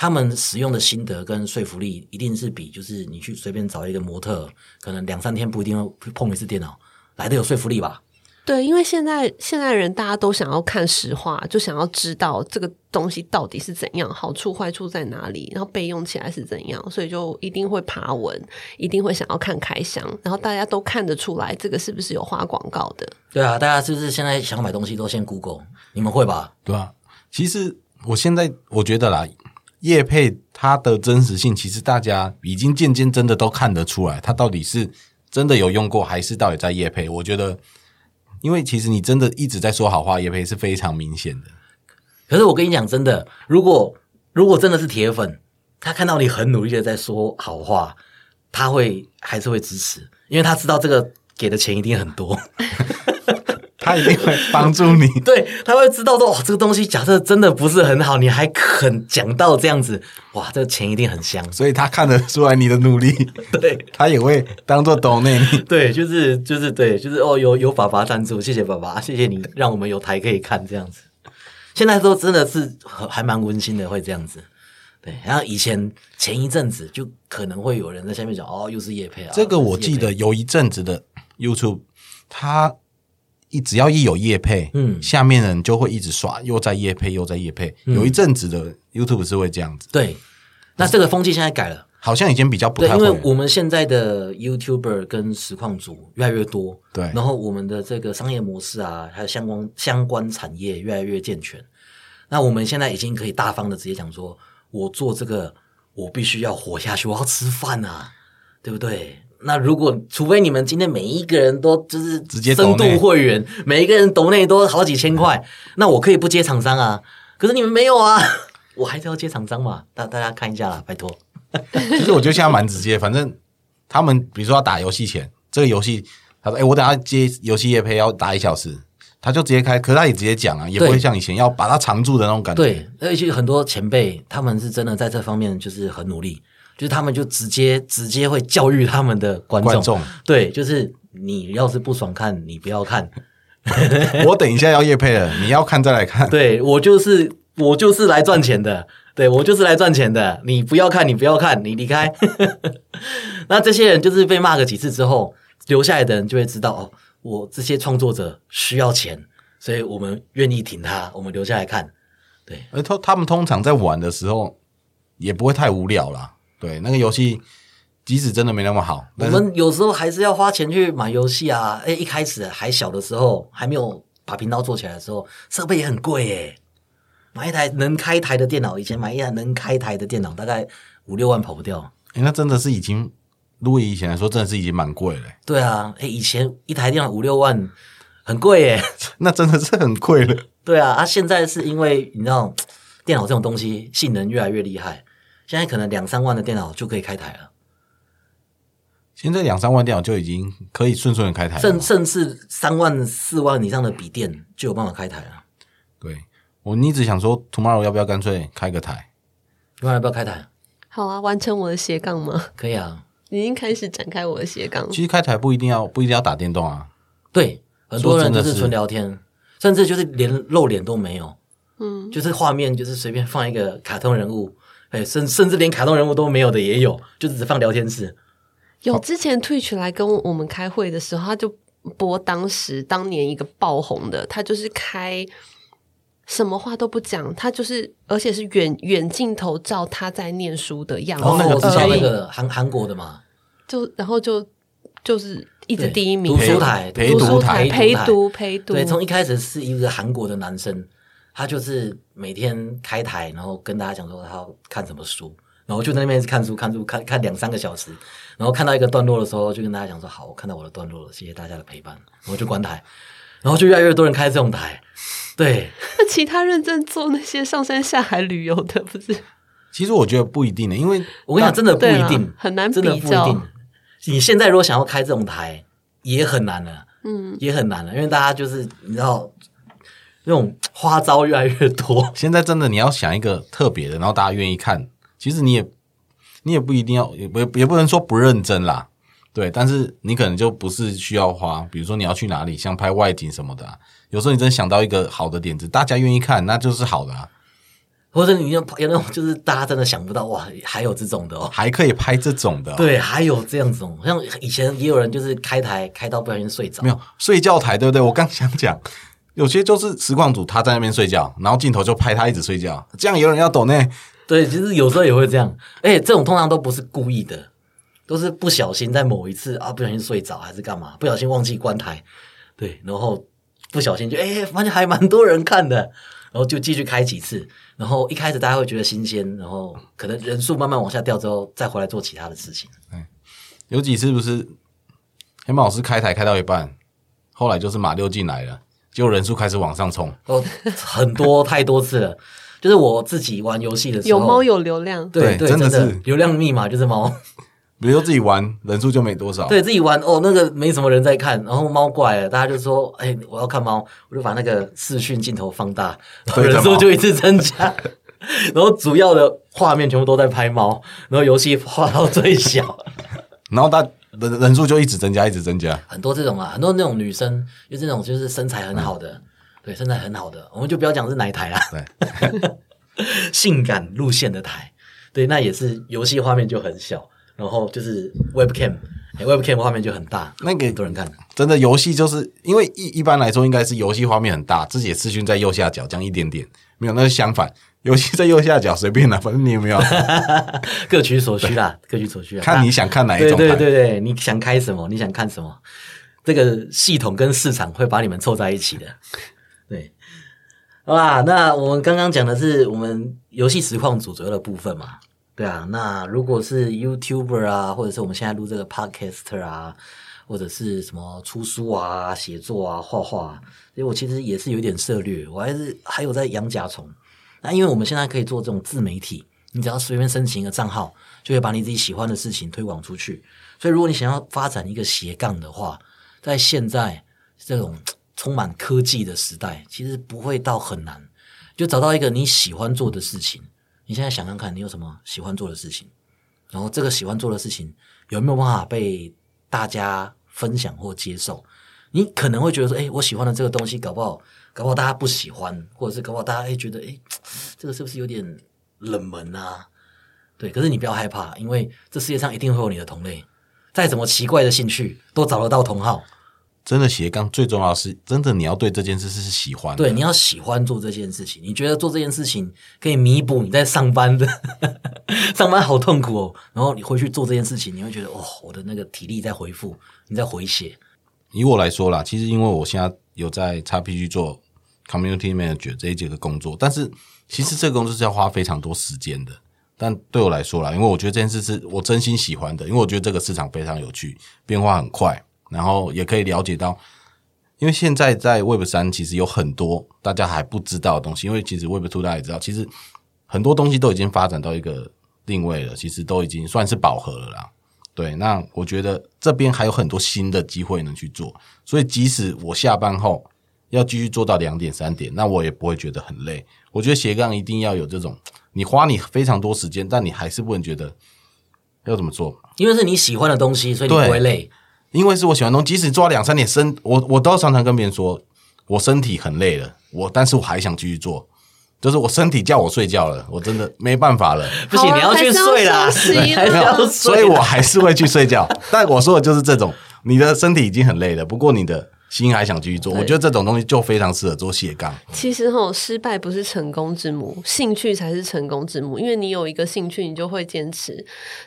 他们使用的心得跟说服力一定是比就是你去随便找一个模特，可能两三天不一定会碰一次电脑来的有说服力吧？对，因为现在现在人大家都想要看实话，就想要知道这个东西到底是怎样，好处坏处在哪里，然后备用起来是怎样，所以就一定会爬文，一定会想要看开箱，然后大家都看得出来这个是不是有花广告的。对啊，大家是不是现在想买东西都先 Google？你们会吧？对啊，其实我现在我觉得啦，叶配它的真实性，其实大家已经渐渐真的都看得出来，它到底是真的有用过，还是到底在叶配？我觉得，因为其实你真的一直在说好话，叶配是非常明显的。可是我跟你讲，真的，如果如果真的是铁粉，他看到你很努力的在说好话，他会还是会支持，因为他知道这个给的钱一定很多。<laughs> 他一定会帮助你。<laughs> 对，他会知道说，哦，这个东西假设真的不是很好，你还肯讲到这样子，哇，这个钱一定很香。所以他看得出来你的努力，<laughs> 对他也会当做懂内你。<laughs> 对，就是就是对，就是哦，有有爸爸赞助，谢谢爸爸，谢谢你让我们有台可以看这样子。现在都真的是很还蛮温馨的，会这样子。对，然后以前前一阵子就可能会有人在下面讲，哦，又是叶配啊。这个我记得有一阵子的 YouTube，他一只要一有业配，嗯下面人就会一直刷，又在业配，又在业配。嗯有一阵子的 YouTube 是会这样子，对，那这个风气现在改了。好像已经比较不对，因为。我们现在的 YouTuber 跟实况组越来越多，对然后我们的这个商业模式啊，还有相关相关产业越来越健全。那我们现在已经可以大方的直接讲说，我做这个，我必须要活下去，我要吃饭啊，对不对？那如果除非你们今天每一个人都就是直接深度会员，每一个人抖内都好几千块，那我可以不接厂商啊。可是你们没有啊，<laughs> 我还是要接厂商嘛。大大家看一下啦，拜托。<laughs> 其实我觉得现在蛮直接，反正他们比如说要打游戏前，这个游戏他说：“哎、我等下接游戏夜配要打一小时，他就直接开，可是他也直接讲啊，也不会像以前要把它藏住的那种感觉。对，而且很多前辈他们是真的在这方面就是很努力，就是他们就直接直接会教育他们的观众，观众对，就是你要是不爽看，你不要看，<laughs> 我等一下要夜配了，你要看再来看。<laughs> 对我就是我就是来赚钱的，对我就是来赚钱的，你不要看，你不要看，你离开。<laughs> 那这些人就是被骂个几次之后，留下来的人就会知道哦，我这些创作者需要钱，所以我们愿意挺他，我们留下来看。对而他他们通常在玩的时候也不会太无聊啦。对，那个游戏即使真的没那么好，我但是们有时候还是要花钱去买游戏啊。哎，一开始还小的时候，还没有把频道做起来的时候，设备也很贵耶。买一台能开台的电脑，以前买一台能开台的电脑，大概五六万跑不掉。诶那真的是已经，如果以前来说，真的是已经蛮贵了、对啊，哎，以前一台电脑五六万，很贵耶。<laughs> 那真的是很贵了。对啊，啊，现在是因为你知道电脑这种东西性能越来越厉害，现在可能两三万的电脑就可以开台了，现在两三万电脑就已经可以顺顺的开台了甚。甚至三万四万以上的笔电就有办法开台了。对，我一直想说，Tomorrow 要不要干脆开个台？你们要不要开台？好啊，完成我的斜杠吗？可以啊，已经开始展开我的斜杠。其实开台不一定要不一定要打电动啊。对，很多人就是是纯聊天，甚至就是连露脸都没有，嗯，就是画面就是随便放一个卡通人物，哎，甚甚至连卡通人物都没有的也有，就只放聊天室。有之前 Twitch 来跟我们开会的时候，他就播当时当年一个爆红的，他就是开什么话都不讲，他就是而且是远远镜头照他在念书的样子，然后那个我知道那个韩韩国的嘛，就然后就就是一直第一名，读书台陪读读书台陪读陪读，对，从一开始是一个韩国的男生，他就是每天开台，然后跟大家讲说他要看什么书，然后就在那边看书看书看看两三个小时，然后看到一个段落的时候，就跟大家讲说好，我看到我的段落了，谢谢大家的陪伴，然后就关台，然后就越来越多人开这种台，对，那 <laughs> 其他认真做那些上山下海旅游的，不是？<laughs> 其实我觉得不一定的，因为 <laughs> 我跟你讲，真的不一定，很难真的不一定。你现在如果想要开这种台，也很难了，嗯，也很难了，因为大家就是你知道，那种花招越来越多，<laughs> 现在真的你要想一个特别的，然后大家愿意看，其实你也你也不一定要，也不也不能说不认真啦，对，但是你可能就不是需要花，比如说你要去哪里，像拍外景什么的啊、有时候你真想到一个好的点子，大家愿意看，那就是好的啊，或者你有有那种就是大家真的想不到哇，还有这种的哦。还可以拍这种的哦、对，还有这样子哦，像以前也有人就是开台开到不小心睡着，没有睡觉台，对不对？我刚想讲，有些就是实况组他在那边睡觉，然后镜头就拍他一直睡觉，这样有人要抖呢。对，其实有时候也会这样，而且这种通常都不是故意的，都是不小心在某一次啊不小心睡着还是干嘛，不小心忘记关台，对，然后不小心就哎、发现还蛮多人看的，然后就继续开几次，然后一开始大家会觉得新鲜，然后可能人数慢慢往下掉之后，再回来做其他的事情。嗯有几次不是黑猫老师开台开到一半，后来就是马六进来了，结果人数开始往上冲。哦，很多太多次了。<laughs> 就是我自己玩游戏的时候，有猫有流量，对对真的的。是流量密码就是猫，<laughs> 比如说自己玩人数就没多少，对自己玩哦，那个没什么人在看，然后猫过来了，大家就说：“哎、我要看猫。”我就把那个视讯镜头放大，人数就一直增加，<laughs> 然后主要的画面全部都在拍猫，然后游戏画到最小，然后大人人数就一直增加，一直增加。很多这种啊，很多那种女生，就这种就是身材很好的，对身材很好的，我们就不要讲是哪一台啦，对，<laughs> 性感路线的台，对，那也是游戏画面就很小，然后就是 webcam，、哎 webcam 画面就很大，那个很多人看。真的游戏就是因为一一般来说应该是游戏画面很大，自己的视讯在右下角这样一点点，没有，那是相反，游戏在右下角随便啦，<laughs> 反正你有没有 <laughs> 各取所需啦，各取所需啊。看你想看哪一种台？对对对对，你想开什么，你想看什么，这个系统跟市场会把你们凑在一起的。对，好啦，那我们刚刚讲的是我们游戏实况组左右的部分嘛。对啊，那如果是 YouTuber 啊，或者是我们现在录这个 Podcaster 啊，或者是什么出书啊、写作啊、画画啊，所以我其实也是有点涉略，我还是还有在养甲虫。那因为我们现在可以做这种自媒体，你只要随便申请一个账号，就会把你自己喜欢的事情推广出去。所以，如果你想要发展一个斜杠的话，在现在这种充满科技的时代，其实不会到很难，就找到一个你喜欢做的事情。你现在想看看，你有什么喜欢做的事情，然后这个喜欢做的事情有没有办法被大家分享或接受？你可能会觉得说，哎、我喜欢的这个东西，搞不好，搞不好大家不喜欢，或者是搞不好大家哎觉得，哎、这个是不是有点冷门啊？对，可是你不要害怕，因为这世界上一定会有你的同类，再怎么奇怪的兴趣都找得到同好。真的斜杠最重要的是，真的你要对这件事是喜欢的。对，你要喜欢做这件事情，你觉得做这件事情可以弥补你在上班的 <laughs> 上班好痛苦哦，然后你回去做这件事情，你会觉得哦，我的那个体力在恢复，你在回血。以我来说啦，其实因为我现在有在 XPG 做 community manager 这一节的工作，但是其实这个工作是要花非常多时间的。但对我来说啦，因为我觉得这件事是我真心喜欢的，因为我觉得这个市场非常有趣，变化很快，然后也可以了解到，因为现在在 Web 三其实有很多大家还不知道的东西，因为其实 Web two 大家也知道，其实很多东西都已经发展到一个定位了，其实都已经算是饱和了啦。对，那我觉得这边还有很多新的机会能去做，所以即使我下班后要继续做到两点三点，那我也不会觉得很累。我觉得斜杠一定要有这种，你花你非常多时间，但你还是不能觉得要怎么做，因为是你喜欢的东西，所以你不会累。因为是我喜欢的东西，即使做到两三点身，我我都常常跟别人说，我身体很累了，我但是我还想继续做，就是我身体叫我睡觉了，我真的没办法了。<laughs> 不行，你要去 <laughs> 睡啦，所以我还是会去睡觉。<laughs> 但我说的就是这种，你的身体已经很累了，不过你的心还想继续做，我觉得这种东西就非常适合做斜杠。其实吼，失败不是成功之母，兴趣才是成功之母。因为你有一个兴趣，你就会坚持。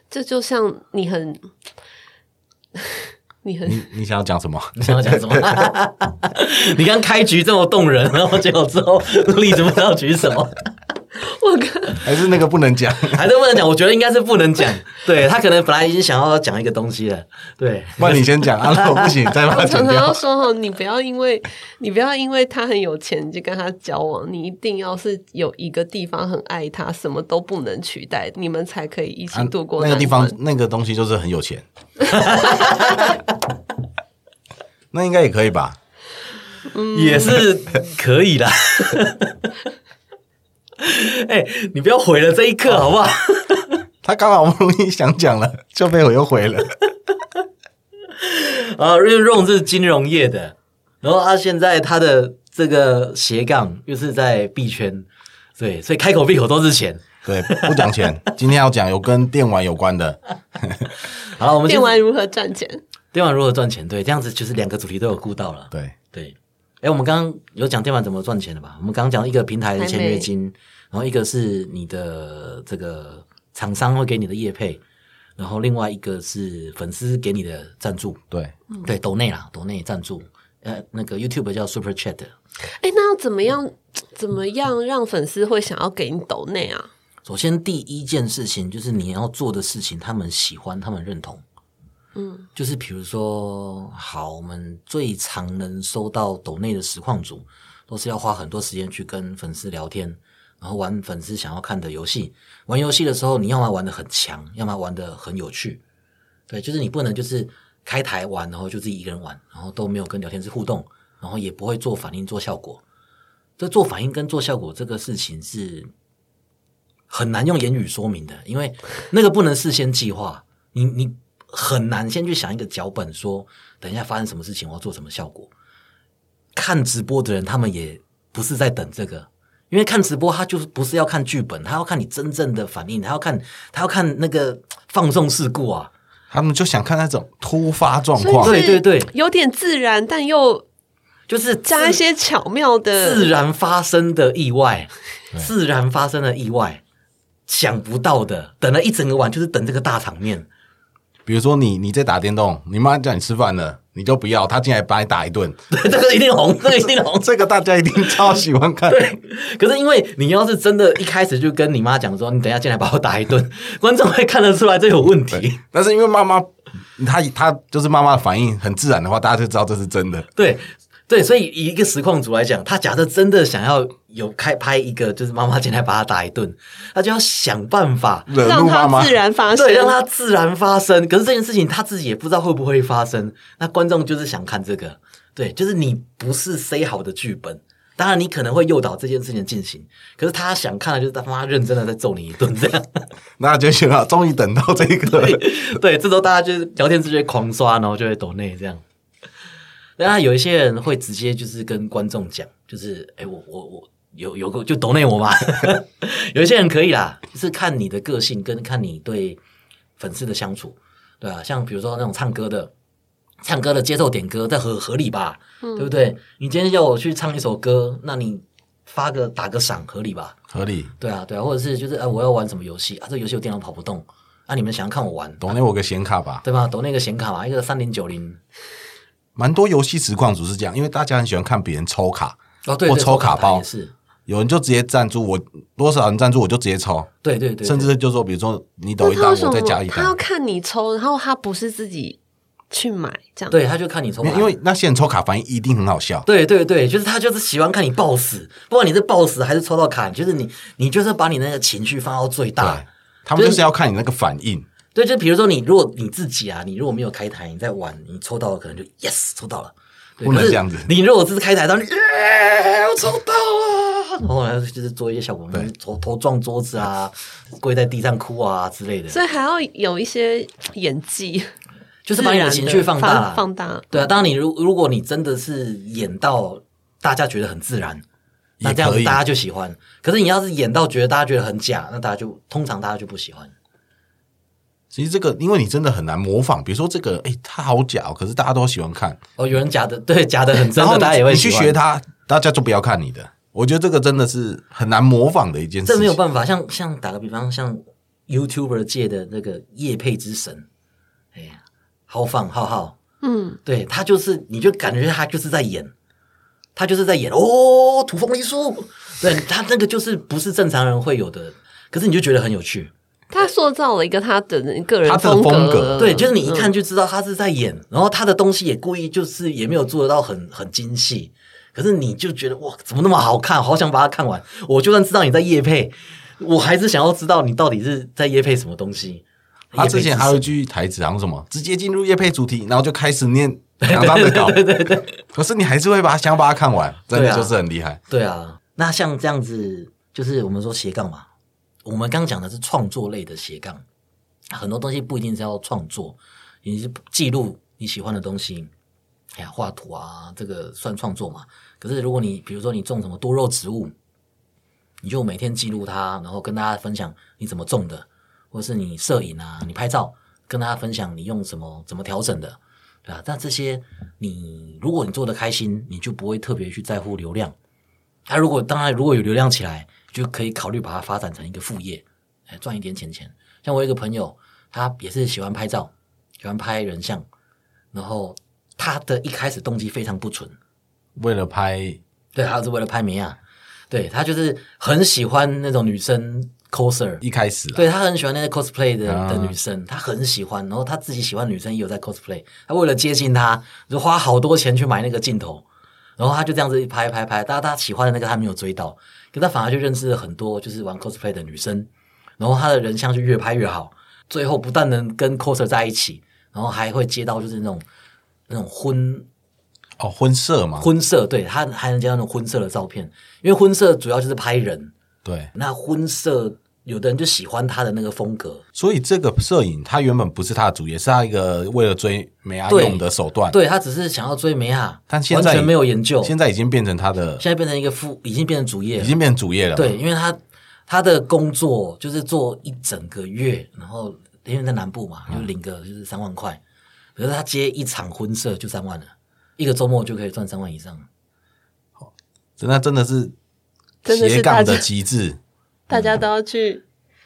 这就像你很，你很你你想要讲什么？你想要讲什么？<laughs> <laughs> 你刚开局这么动人，然后结果之后例子不知道举什么，<laughs> 我跟还是那个不能讲？<laughs> 还是不能讲？我觉得应该是不能讲。对他可能本来已经想要讲一个东西了，对，不然你先讲啊，如果不行 <laughs> 再把它剪我常常要。说哦，你不要因为你不要因为他很有钱你就跟他交往，你一定要是有一个地方很爱他，什么都不能取代，你们才可以一起啊度过那个地方，那个东西就是很有钱，那应该也可以吧？也是可以的。<laughs> 哎、你不要毁了这一刻好不好？<laughs> 他刚好不容易想讲了，就被我又毁了。<laughs> 啊，因为 Ron 是金融业的，然后他现在他的这个斜杠又是在币圈，对，所以开口闭口都是钱。对，不讲钱，今天要讲有跟电玩有关的。好了，我们电玩如何赚钱？电玩如何赚钱？对，这样子就是两个主题都有顾到了。对，对，哎，我们刚刚有讲电玩怎么赚钱的吧？我们刚刚讲一个平台的签约金，然后一个是你的这个厂商会给你的业配，然后另外一个是粉丝给你的赞助，对，对，抖内啦，抖内赞助。呃，那个 YouTube 叫 Super Chat，哎，那要怎么样？怎么样让粉丝会想要给你抖内啊？首先第一件事情就是你要做的事情，他们喜欢，他们认同。嗯，就是比如说，好，我们最常能收到抖内的实况组，都是要花很多时间去跟粉丝聊天，然后玩粉丝想要看的游戏。玩游戏的时候，你要么玩的很强，要么玩的很有趣。对，就是你不能就是开台玩，然后就自己一个人玩，然后都没有跟聊天室互动，然后也不会做反应、做效果。这做反应跟做效果这个事情是很难用言语说明的，因为那个不能事先计划，你你很难先去想一个脚本说，等一下发生什么事情，我要做什么效果。看直播的人，他们也不是在等这个，因为看直播他就是不是要看剧本，他要看你真正的反应，他要看他要看那个放纵事故啊，他们就想看那种突发状况。对对对有点自然，但又就是加一些巧妙的自然发生的意外，自然发生的意外，想不到的，等了一整个晚，就是等这个大场面。比如说你你在打电动，你妈叫你吃饭了，你就不要，她进来把你打一顿，<laughs> 对，这个一定红，<laughs> 这个一定红。这个大家一定超喜欢看。对，可是因为你要是真的一开始就跟你妈讲说，你等一下进来把我打一顿，<laughs> 观众会看得出来这有问题。但是因为妈妈，她她就是妈妈的反应很自然的话，大家就知道这是真的。对对，所以以一个实况组来讲，他假设真的想要有开拍一个，就是妈妈进来把他打一顿，他就要想办法。让怒妈妈它自，然发生，对，让他自然发生。可是这件事情他自己也不知道会不会发生，那观众就是想看这个，对，就是你不是 say 好的剧本。当然，你可能会诱导这件事情进行，可是他想看的就是他妈认真的在揍你一顿这样。<laughs> 那就行了，终于等到这个了。对，这时候大家就是聊天直接狂刷，然后就会抖内这样。当然，有一些人会直接就是跟观众讲，就是哎，我我我有有个就抖内我嘛。<laughs> 有一些人可以啦，就是看你的个性跟看你对粉丝的相处，对啊，像比如说那种唱歌的，唱歌的接受点歌，这合合理吧？对不对？你今天叫我去唱一首歌，那你发个打个赏，合理吧？合理。对啊，对啊，或者是就是哎，我要玩什么游戏啊？这游戏我电脑跑不动，啊，你们想要看我玩，懂那我个显卡吧，对吧？懂那个显卡嘛，一个三零九零。蛮多游戏实况组是这样，因为大家很喜欢看别人抽卡哦，对，或抽卡包也是。有人就直接赞助我，多少人赞助我就直接抽。对对对，甚至就说，比如说你抖一单，我再加一单。他要看你抽，然后他不是自己去买这样。对，他就看你抽，因为那些人抽卡反应一定很好笑。对对对，就是他就是喜欢看你暴死，不管你是暴死还是抽到卡，就是你你就是把你那个情绪放到最大。他们就是要看你那个反应。对，就比如说你如果你自己啊，你如果没有开台，你在玩，你抽到了可能就 yes 抽到了。不能这样子。你如果只是开台，当你我抽到了，然后就是做一些效果，头头撞桌子啊，跪在地上哭啊之类的。所以还要有一些演技，就是把你的情绪放大，放大。对啊，当然你如如果你真的是演到大家觉得很自然，那这样子大家就喜欢。可是你要是演到觉得大家觉得很假，那大家就通常大家就不喜欢。其实这个，因为你真的很难模仿。比如说这个，哎，他好假，可是大家都喜欢看。哦，有人假的，<laughs> 对，假的很真的，大家也会。你去学他，大家就不要看你的。我觉得这个真的是很难模仿的一件事。这没有办法，像像打个比方，像 YouTuber 界的那个叶配之神，哎呀，浩放浩浩，嗯，对他就是，你就感觉他就是在演，他就是在演哦，土风梨树，对他那个就是不是正常人会有的，可是你就觉得很有趣。他塑造了一个他的个人风格，对，就是你一看就知道他是在演，然后他的东西也故意就是也没有做得到很很精细，可是你就觉得哇，怎么那么好看，好想把它看完。我就算知道你在夜配，我还是想要知道你到底是在夜配什么东西。他之前还有一句台词，好像什么直接进入夜配主题，然后就开始念两张的稿，<laughs> 对对对。可是你还是会把它想把它看完，真的就是很厉害。对啊，那像这样子，就是我们说斜杠嘛。我们刚讲的是创作类的斜杠，很多东西不一定是要创作，你是记录你喜欢的东西，哎呀，画图啊，这个算创作嘛？可是如果你比如说你种什么多肉植物，你就每天记录它，然后跟大家分享你怎么种的，或者是你摄影啊，你拍照，跟大家分享你用什么怎么调整的，对吧？但这些你如果你做的开心，你就不会特别去在乎流量。他如果当然如果有流量起来。就可以考虑把它发展成一个副业，哎，赚一点钱钱。像我有一个朋友，他也是喜欢拍照，喜欢拍人像，然后他的一开始动机非常不纯，为了拍，对，他是为了拍美亚，对他就是很喜欢那种女生 coser，一开始，对他很喜欢那些 cosplay 的的女生，他很喜欢，然后他自己喜欢女生也有在 cosplay，他为了接近她，就花好多钱去买那个镜头，然后他就这样子一拍拍拍，大家他喜欢的那个他没有追到。可他反而就认识了很多就是玩 cosplay 的女生，然后他的人像就越拍越好，最后不但能跟 coser 在一起，然后还会接到就是那种那种婚哦婚摄嘛，婚摄对他还能接到那种婚摄的照片，因为婚摄主要就是拍人，对，那婚摄。有的人就喜欢他的那个风格，所以这个摄影他原本不是他的主业，是他一个为了追美亚用的手段。对他只是想要追美亚，但现在完全没有研究。现在已经变成他的，现在变成一个副，已经变成主业，已经变成主业了。对，因为他他的工作就是做一整个月，然后因为在南部嘛，就领个就是三万块，可是他接一场婚摄就三万了，一个周末就可以赚三万以上。好，那真的是斜杠的极致。大家都要去，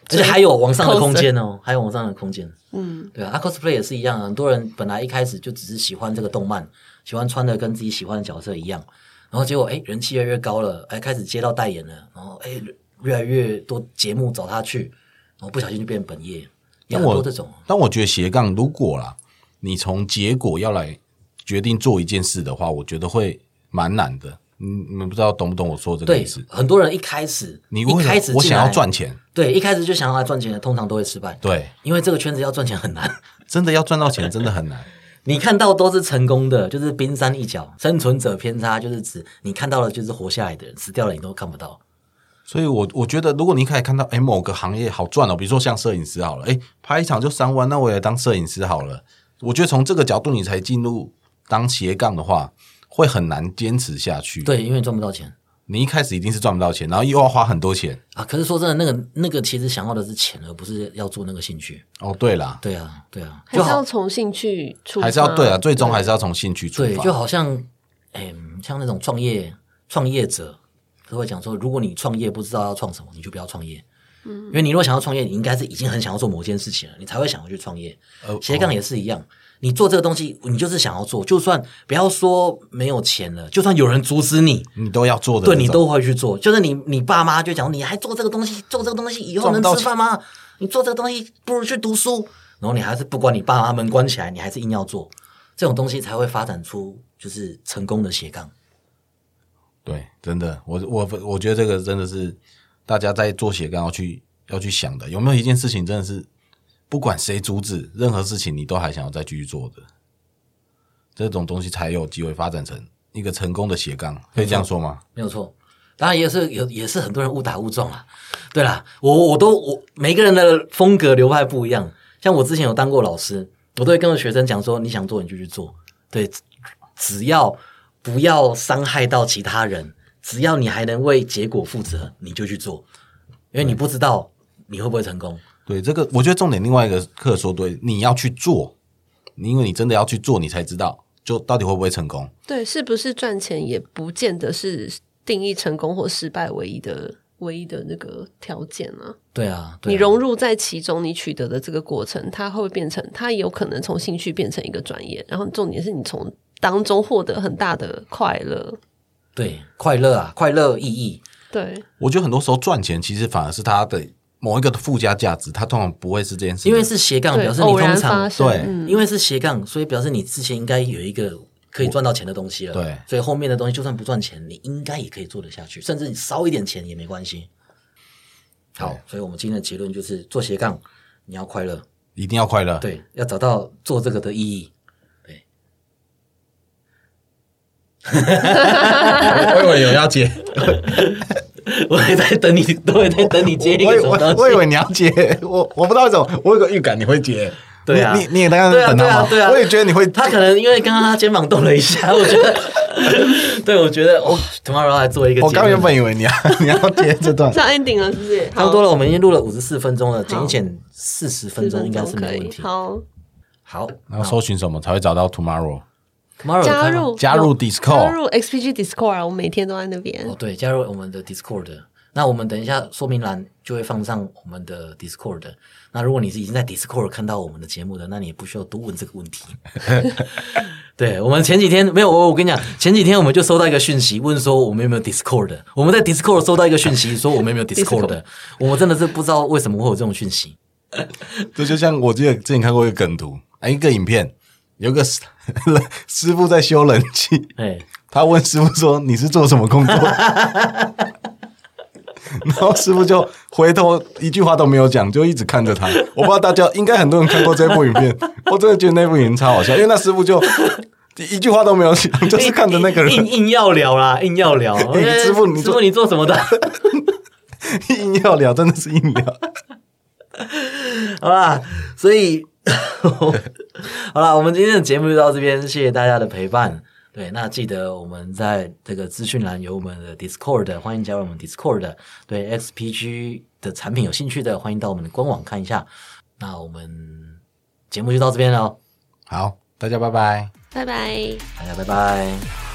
而且还有往上的空间哦，还有往上的空间。嗯，对啊，cosplay 也是一样，很多人本来一开始就只是喜欢这个动漫，喜欢穿的跟自己喜欢的角色一样，然后结果哎，人气越来越高了，哎，开始接到代言了，然后哎，越来越多节目找他去，然后不小心就变本业。很多这种，但我觉得斜杠如果啦，你从结果要来决定做一件事的话，我觉得会蛮难的。嗯，你们不知道懂不懂我说这个意思？很多人一开始，你一开始我想要赚钱，对，一开始就想要来赚钱的，通常都会失败。对，因为这个圈子要赚钱很难，<laughs> 真的要赚到钱真的很难。<laughs> 你看到都是成功的，就是冰山一角，生存者偏差就是指你看到的就是活下来的人，死掉了你都看不到。所以我我觉得，如果你可以看到，哎，某个行业好赚哦，比如说像摄影师好了，哎，拍一场就三万，那我也当摄影师好了。我觉得从这个角度，你才进入当斜杠的话，会很难坚持下去。对，因为赚不到钱你一开始一定是赚不到钱，然后又要花很多钱。啊。可是说真的，那个那个其实想要的是钱，而不是要做那个兴趣。哦，对啦，对啊，对啊，还就是要从兴趣出发，还是要对啊，最终还是要从兴趣出发对，就好像，哎、像那种创业创业者都会讲说，如果你创业不知道要创什么，你就不要创业。嗯，因为你如果想要创业，你应该是已经很想要做某件事情了，你才会想要去创业。呃斜杠也是一样，你做这个东西，你就是想要做，就算不要说没有钱了，就算有人阻止你，你都要做的，对你都会去做。就是你你爸妈就讲，你还做这个东西，做这个东西以后能吃饭吗？你做这个东西不如去读书。然后你还是不管你爸妈门关起来，你还是硬要做，这种东西才会发展出就是成功的斜杠。对，真的，我我我觉得这个真的是大家在做斜杠要去要去想的，有没有一件事情真的是不管谁阻止，任何事情你都还想要再继续做的，这种东西才有机会发展成一个成功的斜杠，可以这样说吗？没有错。当然也是有，也是很多人误打误撞啊。对啦，我我都我每个人的风格流派不一样。像我之前有当过老师，我都会跟学生讲说，你想做你就去做，对，只要不要伤害到其他人，只要你还能为结果负责，你就去做，因为你不知道你会不会成功。对，这个我觉得重点另外一个课说对，你要去做，因为你真的要去做，你才知道就到底会不会成功。对，是不是赚钱也不见得是定义成功或失败唯一的唯一的那个条件啊。对啊，对啊你融入在其中，你取得的这个过程，它会变成，它有可能从兴趣变成一个专业，然后重点是你从当中获得很大的快乐。对快乐啊，快乐意义。对，我觉得很多时候赚钱其实反而是它的某一个的附加价值，它通常不会是这件事情，因为是斜杠，表示你通常对嗯因为是斜杠，所以表示你之前应该有一个可以赚到钱的东西了。对所以后面的东西就算不赚钱，你应该也可以做得下去，甚至你少一点钱也没关系。好，所以我们今天的结论就是做斜杠，你要快乐，一定要快乐。对，要找到做这个的意义。对 <laughs> 我以为有要接，<laughs> <laughs> 我也在等你，<laughs> 我也在等你接一我以个什么东西。我我以为你要接，我我不知道为什么，我有个预感你会接。对啊你你你也刚刚对啊，等他吗？对啊，对啊，我也觉得你会，他可能因为刚刚他肩膀动了一下，<laughs> 我觉得，对我觉得哦 tomorrow 来做一个。我刚原本以为你要你要接这段，上 ending 了，是不是？差不多了，我们已经录了五十四分钟了，剪一剪四十分钟应该是可以没问。题。好，好，然后搜寻什么才会找到 tomorrow？Tomorrow 加入加入 Discord 加入 XPG Discord，啊我每天都在那边哦，。对，加入我们的 Discord。那我们等一下说明栏就会放上我们的 Discord。那如果你是已经在 Discord 看到我们的节目的，那你也不需要多问这个问题。<laughs> 对我们前几天没有我，我跟你讲，前几天我们就收到一个讯息，问说我们有没有 Discord。我们在 Discord 收到一个讯息，说我们有没有 Discord。我们真的是不知道为什么会有这种讯息。<laughs> 这就像我记得之前看过一个梗图，啊，一个影片，有个师 <laughs> 师傅在修冷气，哎，他问师傅说：“你是做什么工作？” <laughs> 然后师傅就回头一句话都没有讲，就一直看着他。我不知道大家应该很多人看过这部影片，我真的觉得那部影片超好笑，因为那师傅就一句话都没有讲，就是看着那个人硬硬要聊啦，硬要聊。<laughs> 哎师傅你做师傅你做什么的？硬要聊，真的是硬聊。好啦，所以 <laughs> 好啦，我们今天的节目就到这边，谢谢大家的陪伴。对，那记得我们在这个资讯栏有我们的 Discord，欢迎加入我们 Discord。对 XPG 的产品有兴趣的，欢迎到我们的官网看一下。那我们节目就到这边了哦，好，大家拜拜。拜拜。大家拜拜。